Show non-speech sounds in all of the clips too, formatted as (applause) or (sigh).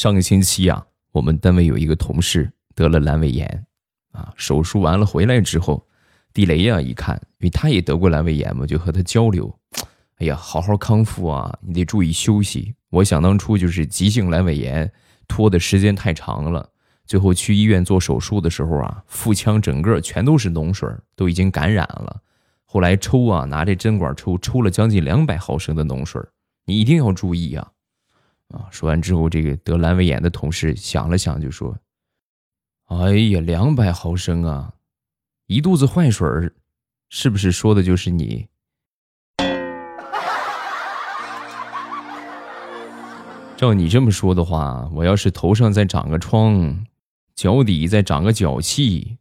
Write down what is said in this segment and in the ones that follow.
上个星期啊，我们单位有一个同事得了阑尾炎，啊，手术完了回来之后，地雷呀一看，因为他也得过阑尾炎嘛，就和他交流，哎呀，好好康复啊，你得注意休息。我想当初就是急性阑尾炎，拖的时间太长了，最后去医院做手术的时候啊，腹腔整个全都是脓水，都已经感染了。后来抽啊，拿这针管抽，抽了将近两百毫升的脓水，你一定要注意啊。啊！说完之后，这个得阑尾炎的同事想了想，就说：“哎呀，两百毫升啊，一肚子坏水儿，是不是说的就是你？” (laughs) 照你这么说的话，我要是头上再长个疮，脚底再长个脚气，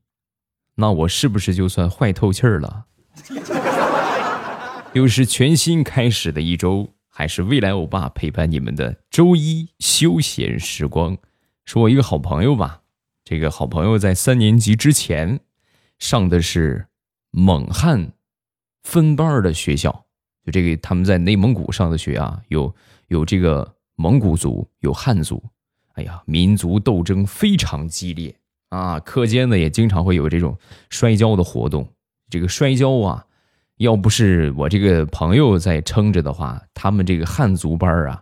那我是不是就算坏透气儿了？(laughs) 又是全新开始的一周。还是未来欧巴陪伴你们的周一休闲时光。说我一个好朋友吧，这个好朋友在三年级之前上的是蒙汉分班的学校，就这个他们在内蒙古上的学啊，有有这个蒙古族，有汉族，哎呀，民族斗争非常激烈啊。课间呢也经常会有这种摔跤的活动，这个摔跤啊。要不是我这个朋友在撑着的话，他们这个汉族班啊，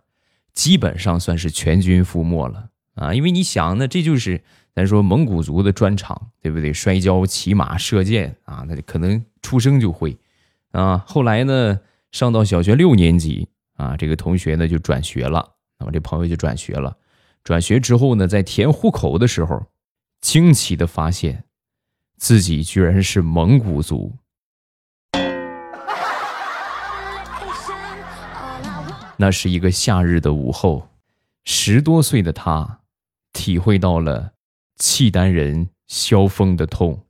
基本上算是全军覆没了啊！因为你想，那这就是咱说蒙古族的专长，对不对？摔跤、骑马、射箭啊，那可能出生就会啊。后来呢，上到小学六年级啊，这个同学呢就转学了，那么这朋友就转学了。转学之后呢，在填户口的时候，惊奇的发现自己居然是蒙古族。那是一个夏日的午后，十多岁的他体会到了契丹人萧峰的痛。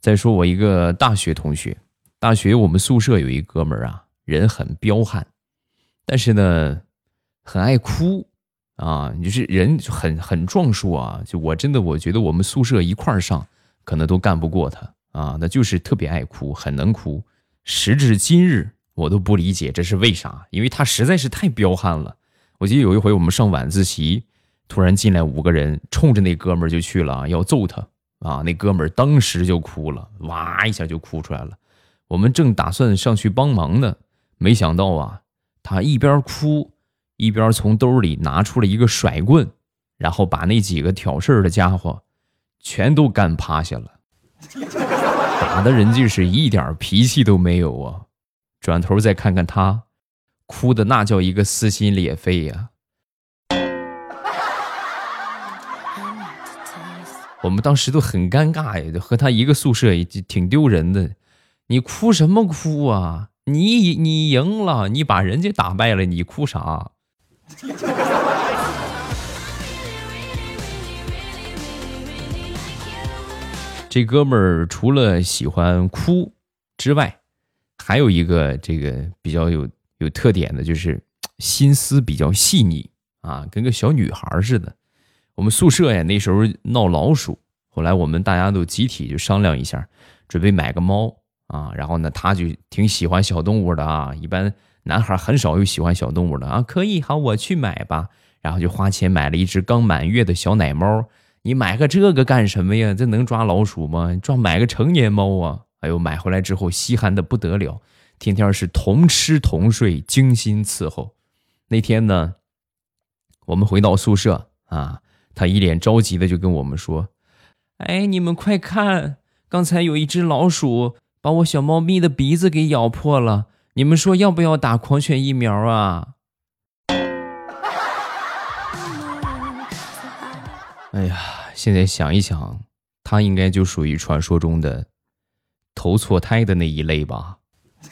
再说我一个大学同学，大学我们宿舍有一哥们儿啊，人很彪悍，但是呢，很爱哭啊，就是人很很壮硕啊，就我真的我觉得我们宿舍一块儿上。可能都干不过他啊，那就是特别爱哭，很能哭。时至今日，我都不理解这是为啥，因为他实在是太彪悍了。我记得有一回我们上晚自习，突然进来五个人，冲着那哥们儿就去了，要揍他啊！那哥们儿当时就哭了，哇一下就哭出来了。我们正打算上去帮忙呢，没想到啊，他一边哭一边从兜里拿出了一个甩棍，然后把那几个挑事儿的家伙。全都干趴下了，打的人家是一点脾气都没有啊！转头再看看他，哭的那叫一个撕心裂肺呀！我们当时都很尴尬呀，和他一个宿舍，也挺丢人的。你哭什么哭啊？你你赢了，你把人家打败了，你哭啥？这哥们儿除了喜欢哭之外，还有一个这个比较有有特点的，就是心思比较细腻啊，跟个小女孩似的。我们宿舍呀，那时候闹老鼠，后来我们大家都集体就商量一下，准备买个猫啊。然后呢，他就挺喜欢小动物的啊。一般男孩很少有喜欢小动物的啊。可以，好，我去买吧。然后就花钱买了一只刚满月的小奶猫。你买个这个干什么呀？这能抓老鼠吗？抓买个成年猫啊！哎呦，买回来之后稀罕的不得了，天天是同吃同睡，精心伺候。那天呢，我们回到宿舍啊，他一脸着急的就跟我们说：“哎，你们快看，刚才有一只老鼠把我小猫咪的鼻子给咬破了，你们说要不要打狂犬疫苗啊？”哎呀，现在想一想，他应该就属于传说中的投错胎的那一类吧。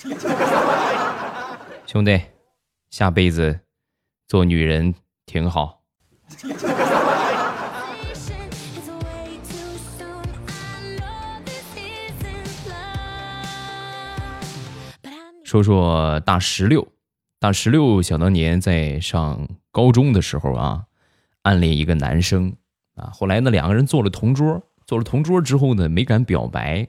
(laughs) 兄弟，下辈子做女人挺好。说说大石榴，大石榴想当年在上高中的时候啊，暗恋一个男生。啊，后来呢，两个人做了同桌，做了同桌之后呢，没敢表白，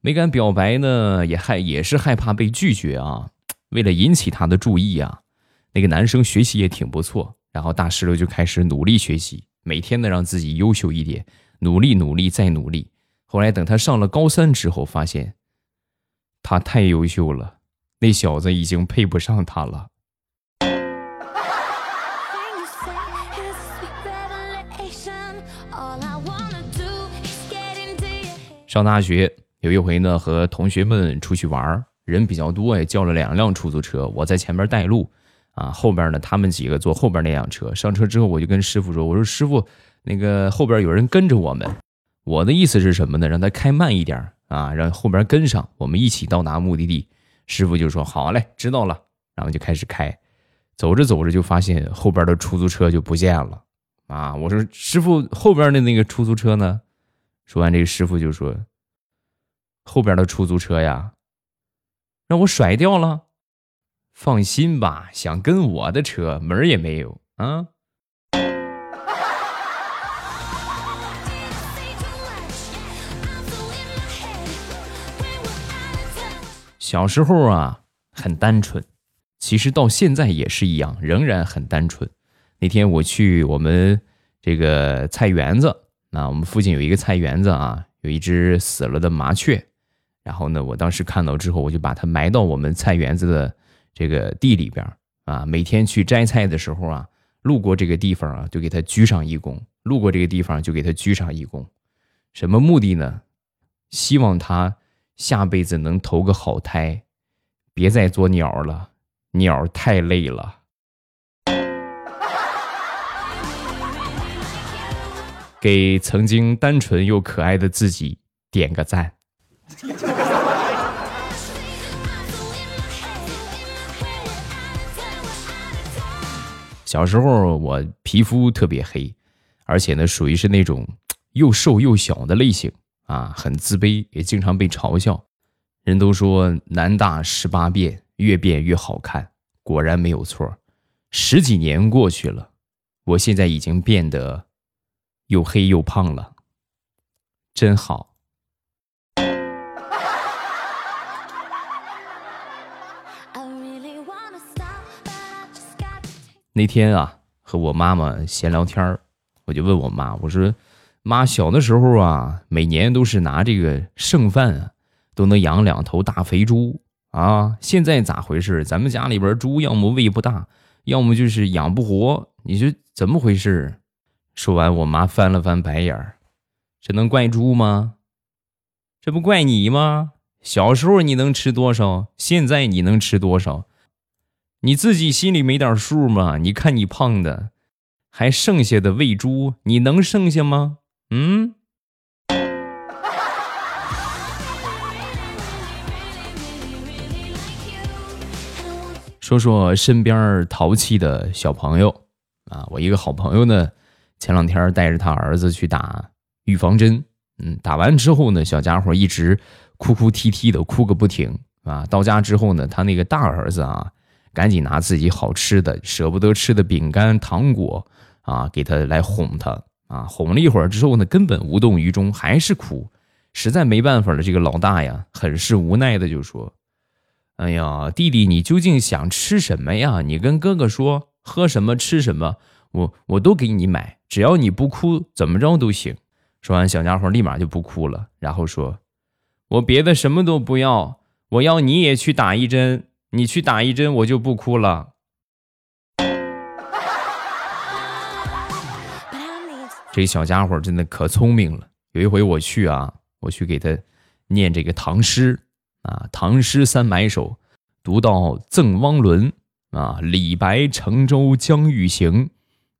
没敢表白呢，也害也是害怕被拒绝啊。为了引起他的注意啊，那个男生学习也挺不错，然后大石榴就开始努力学习，每天呢让自己优秀一点，努力努力再努力。后来等他上了高三之后，发现他太优秀了，那小子已经配不上他了。上大学有一回呢，和同学们出去。玩人比较多，也叫了两辆出租车，我在前面带路，啊，后边呢他们几个坐后边那辆车。上车之后，我就跟师傅说：“我说师傅，那个后边有人跟着我们。”我的意思是什么呢？让他开慢一点啊，让后边跟上，我们一起到达目的地。师傅就说：“好嘞，知道了。”然后就开始开，走着走着就发现后边的出租车就不见了，啊，我说师傅后边的那个出租车呢？说完，这个师傅就说：“后边的出租车呀，让我甩掉了。放心吧，想跟我的车门儿也没有啊。”小时候啊，很单纯，其实到现在也是一样，仍然很单纯。那天我去我们这个菜园子。那我们附近有一个菜园子啊，有一只死了的麻雀，然后呢，我当时看到之后，我就把它埋到我们菜园子的这个地里边啊。每天去摘菜的时候啊，路过这个地方啊，就给它鞠上一躬；路过这个地方就给它鞠上一躬。什么目的呢？希望它下辈子能投个好胎，别再做鸟了，鸟太累了。给曾经单纯又可爱的自己点个赞。小时候我皮肤特别黑，而且呢属于是那种又瘦又小的类型啊，很自卑，也经常被嘲笑。人都说男大十八变，越变越好看，果然没有错。十几年过去了，我现在已经变得。又黑又胖了，真好。那天啊，和我妈妈闲聊天我就问我妈，我说：“妈，小的时候啊，每年都是拿这个剩饭啊，都能养两头大肥猪啊。现在咋回事？咱们家里边猪要么胃不大，要么就是养不活，你说怎么回事？”说完，我妈翻了翻白眼儿，这能怪猪吗？这不怪你吗？小时候你能吃多少，现在你能吃多少？你自己心里没点数吗？你看你胖的，还剩下的喂猪，你能剩下吗？嗯？说说身边淘气的小朋友啊，我一个好朋友呢。前两天带着他儿子去打预防针，嗯，打完之后呢，小家伙一直哭哭啼啼的，哭个不停啊。到家之后呢，他那个大儿子啊，赶紧拿自己好吃的、舍不得吃的饼干、糖果啊，给他来哄他啊。哄了一会儿之后呢，根本无动于衷，还是哭。实在没办法了，这个老大呀，很是无奈的就说：“哎呀，弟弟，你究竟想吃什么呀？你跟哥哥说，喝什么吃什么。”我我都给你买，只要你不哭，怎么着都行。说完，小家伙立马就不哭了，然后说：“我别的什么都不要，我要你也去打一针，你去打一针，我就不哭了。(laughs) ”这小家伙真的可聪明了。有一回我去啊，我去给他念这个唐诗啊，《唐诗三百首》，读到《赠汪伦》啊，“李白乘舟将欲行。”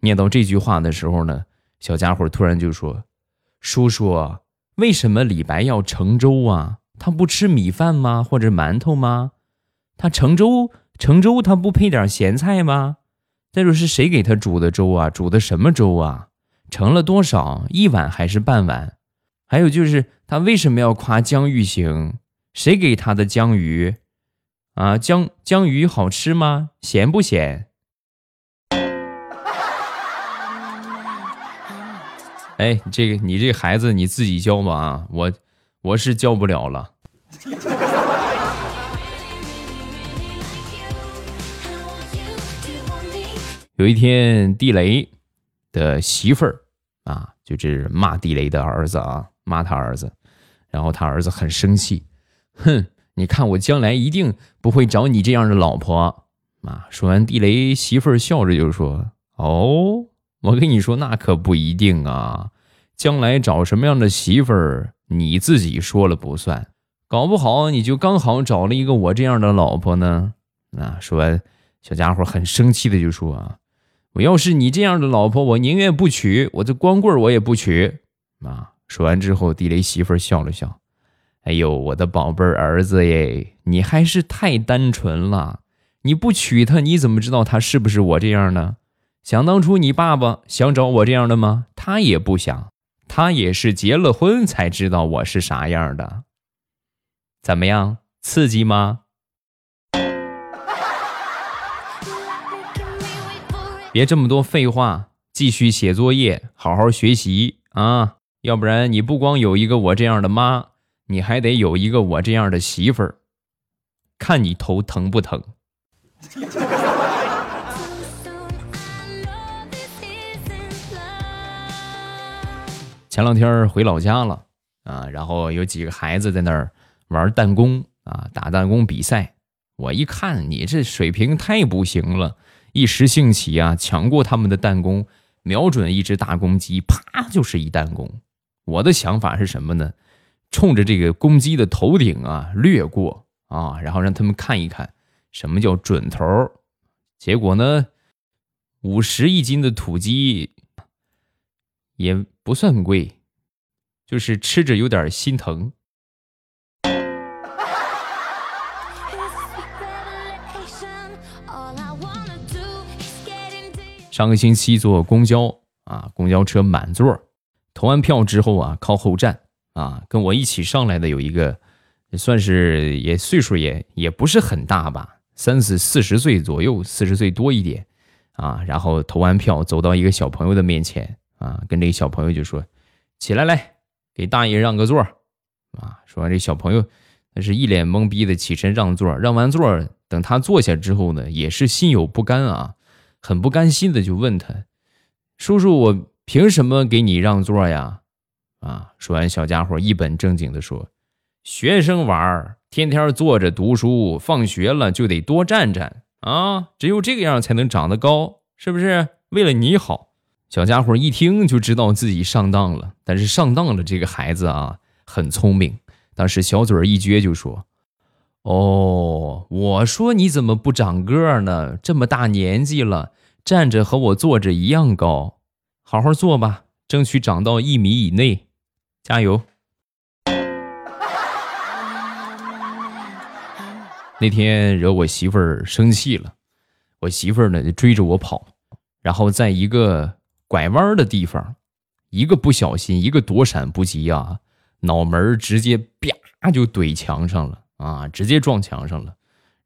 念到这句话的时候呢，小家伙突然就说：“叔叔，为什么李白要盛粥啊？他不吃米饭吗？或者馒头吗？他盛粥盛粥，他不配点咸菜吗？再说是谁给他煮的粥啊？煮的什么粥啊？盛了多少？一碗还是半碗？还有就是他为什么要夸江玉行？谁给他的江鱼？啊，江江鱼好吃吗？咸不咸？”哎，这个你这孩子你自己教吧啊，我我是教不了了。有一天，地雷的媳妇儿啊，就是骂地雷的儿子啊，骂他儿子，然后他儿子很生气，哼，你看我将来一定不会找你这样的老婆啊！说完，地雷媳妇儿笑着就说：“哦，我跟你说，那可不一定啊，将来找什么样的媳妇儿，你自己说了不算，搞不好你就刚好找了一个我这样的老婆呢。”啊，说完，小家伙很生气的就说：“啊。”我要是你这样的老婆，我宁愿不娶，我这光棍我也不娶。啊！说完之后，地雷媳妇笑了笑：“哎呦，我的宝贝儿子耶，你还是太单纯了。你不娶她，你怎么知道她是不是我这样呢？想当初你爸爸想找我这样的吗？他也不想，他也是结了婚才知道我是啥样的。怎么样，刺激吗？”别这么多废话，继续写作业，好好学习啊！要不然你不光有一个我这样的妈，你还得有一个我这样的媳妇儿，看你头疼不疼？前两天回老家了啊，然后有几个孩子在那儿玩弹弓啊，打弹弓比赛。我一看，你这水平太不行了。一时兴起啊，抢过他们的弹弓，瞄准一只大公鸡，啪就是一弹弓。我的想法是什么呢？冲着这个公鸡的头顶啊掠过啊，然后让他们看一看什么叫准头。结果呢，五十一斤的土鸡也不算贵，就是吃着有点心疼。上个星期坐公交啊，公交车满座，投完票之后啊，靠后站啊，跟我一起上来的有一个，算是也岁数也也不是很大吧，三四四十岁左右，四十岁多一点啊。然后投完票，走到一个小朋友的面前啊，跟这个小朋友就说：“起来来，给大爷让个座啊。”说完，这小朋友那是一脸懵逼的起身让座，让完座，等他坐下之后呢，也是心有不甘啊。很不甘心的就问他：“叔叔，我凭什么给你让座呀？”啊！说完，小家伙一本正经的说：“学生娃儿天天坐着读书，放学了就得多站站啊，只有这个样才能长得高，是不是？为了你好。”小家伙一听就知道自己上当了，但是上当了这个孩子啊，很聪明，当时小嘴一撅就说。哦，我说你怎么不长个呢？这么大年纪了，站着和我坐着一样高，好好坐吧，争取长到一米以内，加油！那天惹我媳妇儿生气了，我媳妇儿呢就追着我跑，然后在一个拐弯的地方，一个不小心，一个躲闪不及啊，脑门直接啪就怼墙上了。啊，直接撞墙上了。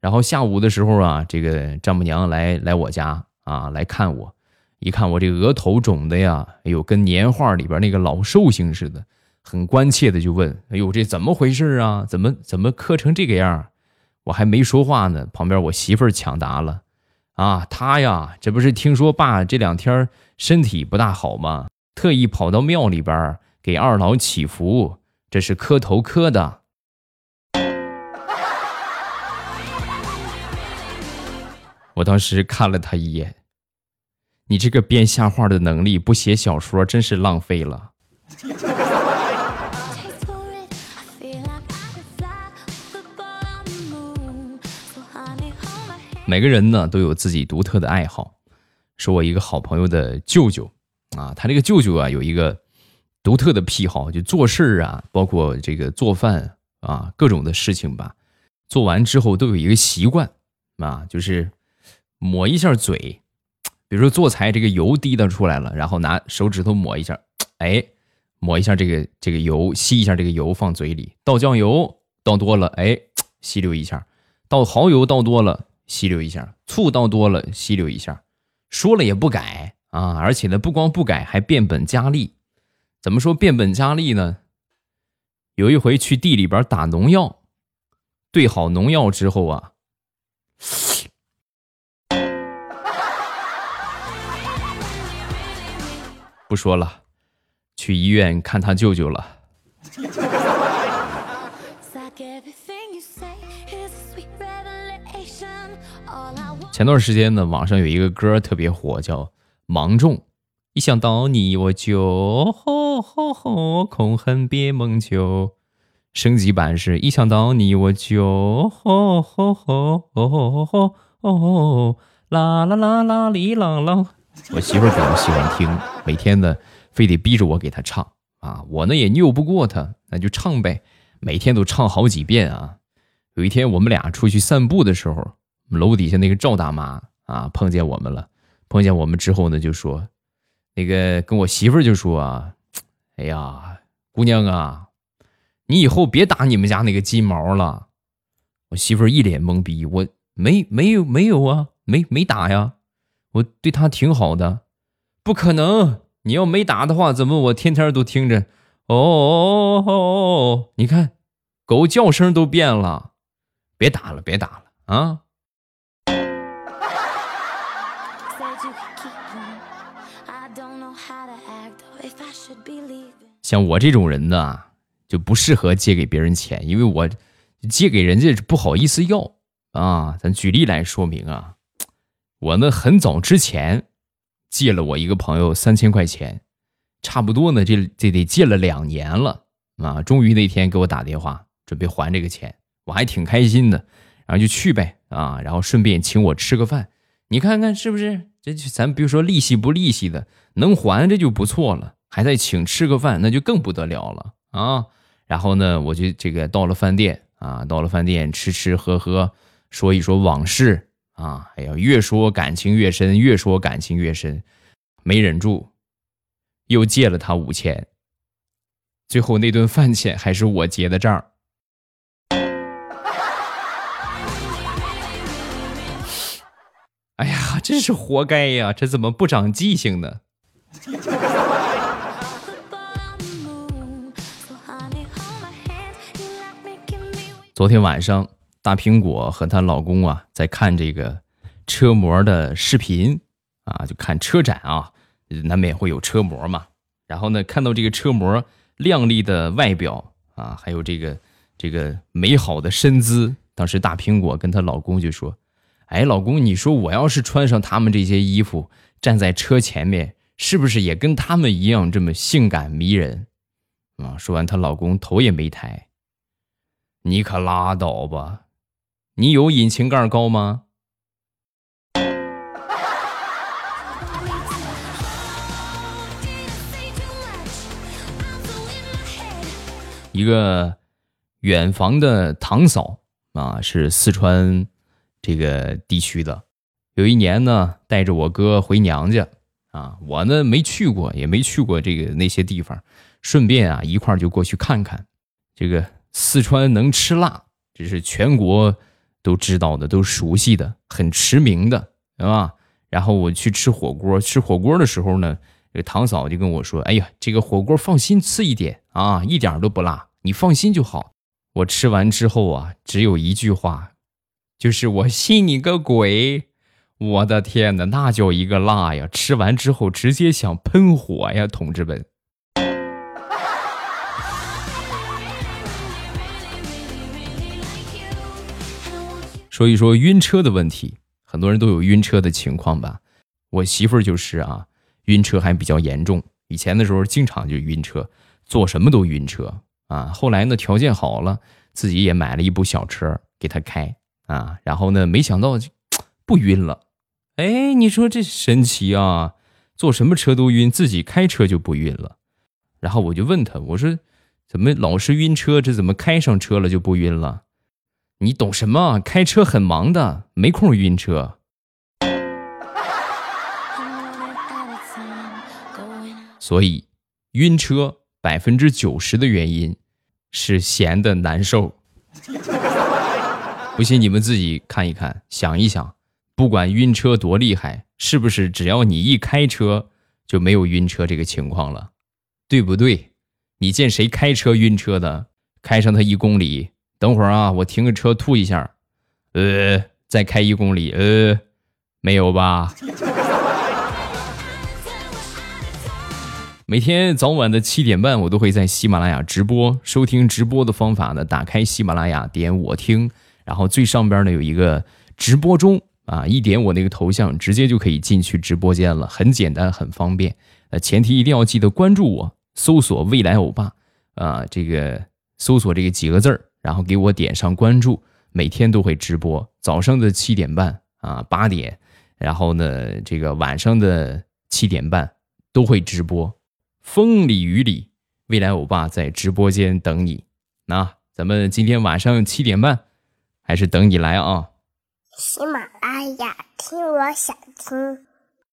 然后下午的时候啊，这个丈母娘来来我家啊来看我，一看我这额头肿的呀，哎呦，跟年画里边那个老寿星似的，很关切的就问：“哎呦，这怎么回事啊？怎么怎么磕成这个样？”我还没说话呢，旁边我媳妇儿抢答了：“啊，他呀，这不是听说爸这两天身体不大好吗？特意跑到庙里边给二老祈福，这是磕头磕的。(laughs) ”我当时看了他一眼，你这个编瞎话的能力，不写小说真是浪费了。每个人呢都有自己独特的爱好，是我一个好朋友的舅舅啊，他这个舅舅啊有一个独特的癖好，就做事啊，包括这个做饭啊，各种的事情吧，做完之后都有一个习惯啊，就是。抹一下嘴，比如说做菜这个油滴答出来了，然后拿手指头抹一下，哎，抹一下这个这个油，吸一下这个油放嘴里。倒酱油倒多了，哎，吸溜一下；倒蚝油倒多了，吸溜一下；醋倒多了，吸溜一下。说了也不改啊，而且呢，不光不改，还变本加厉。怎么说变本加厉呢？有一回去地里边打农药兑好农药之后啊，(laughs) 不说了，去医院看他舅舅了。前段时间呢，网上有一个歌特别火，叫《芒种》。一想到你，我就吼吼吼，空恨别梦久。升级版是一想到你，我就吼吼吼吼吼吼吼吼，啦啦啦啦哩啷啷。我媳妇儿比较喜欢听，每天呢非得逼着我给她唱啊，我呢也拗不过她，那就唱呗，每天都唱好几遍啊。有一天我们俩出去散步的时候，楼底下那个赵大妈啊碰见我们了，碰见我们之后呢就说。那个跟我媳妇儿就说啊，哎呀，姑娘啊，你以后别打你们家那个金毛了。我媳妇儿一脸懵逼，我没没有没有啊，没没打呀，我对他挺好的，不可能。你要没打的话，怎么我天天都听着？哦哦哦哦，你看，狗叫声都变了，别打了，别打了啊。像我这种人呢，就不适合借给别人钱，因为我借给人家不好意思要啊。咱举例来说明啊，我呢很早之前借了我一个朋友三千块钱，差不多呢这这得借了两年了啊。终于那天给我打电话准备还这个钱，我还挺开心的，然后就去呗啊，然后顺便请我吃个饭，你看看是不是？这就咱比如说利息不利息的能还这就不错了。还在请吃个饭，那就更不得了了啊！然后呢，我就这个到了饭店啊，到了饭店吃吃喝喝，说一说往事啊，哎呀，越说感情越深，越说感情越深，没忍住，又借了他五千。最后那顿饭钱还是我结的账。哎呀，真是活该呀！这怎么不长记性呢？昨天晚上，大苹果和她老公啊在看这个车模的视频啊，就看车展啊，难免会有车模嘛。然后呢，看到这个车模靓丽的外表啊，还有这个这个美好的身姿，当时大苹果跟她老公就说：“哎，老公，你说我要是穿上他们这些衣服，站在车前面，是不是也跟他们一样这么性感迷人？”啊，说完，她老公头也没抬。你可拉倒吧！你有引擎盖高吗？一个远房的堂嫂啊，是四川这个地区的。有一年呢，带着我哥回娘家啊，我呢没去过，也没去过这个那些地方，顺便啊一块儿就过去看看这个。四川能吃辣，这是全国都知道的、都熟悉的、很驰名的，对吧？然后我去吃火锅，吃火锅的时候呢，这个堂嫂就跟我说：“哎呀，这个火锅放心吃一点啊，一点都不辣，你放心就好。”我吃完之后啊，只有一句话，就是我信你个鬼！我的天哪，那叫一个辣呀！吃完之后直接想喷火呀，同志们！说一说晕车的问题，很多人都有晕车的情况吧？我媳妇儿就是啊，晕车还比较严重。以前的时候经常就晕车，做什么都晕车啊。后来呢，条件好了，自己也买了一部小车给她开啊。然后呢，没想到就 (tsk) 不晕了。哎，你说这神奇啊！坐什么车都晕，自己开车就不晕了。然后我就问他，我说怎么老是晕车？这怎么开上车了就不晕了？你懂什么？开车很忙的，没空晕车。所以，晕车百分之九十的原因是闲的难受。不信你们自己看一看，想一想，不管晕车多厉害，是不是只要你一开车就没有晕车这个情况了？对不对？你见谁开车晕车的？开上他一公里。等会儿啊，我停个车吐一下，呃，再开一公里，呃，没有吧？(laughs) 每天早晚的七点半，我都会在喜马拉雅直播。收听直播的方法呢，打开喜马拉雅，点我听，然后最上边呢有一个直播中啊，一点我那个头像，直接就可以进去直播间了，很简单，很方便。呃，前提一定要记得关注我，搜索未来欧巴啊，这个搜索这个几个字儿，然后给我点上关注，每天都会直播，早上的七点半啊八点，然后呢这个晚上的七点半都会直播。风里雨里，未来欧巴在直播间等你。那咱们今天晚上七点半，还是等你来啊！喜马拉雅听，我想听。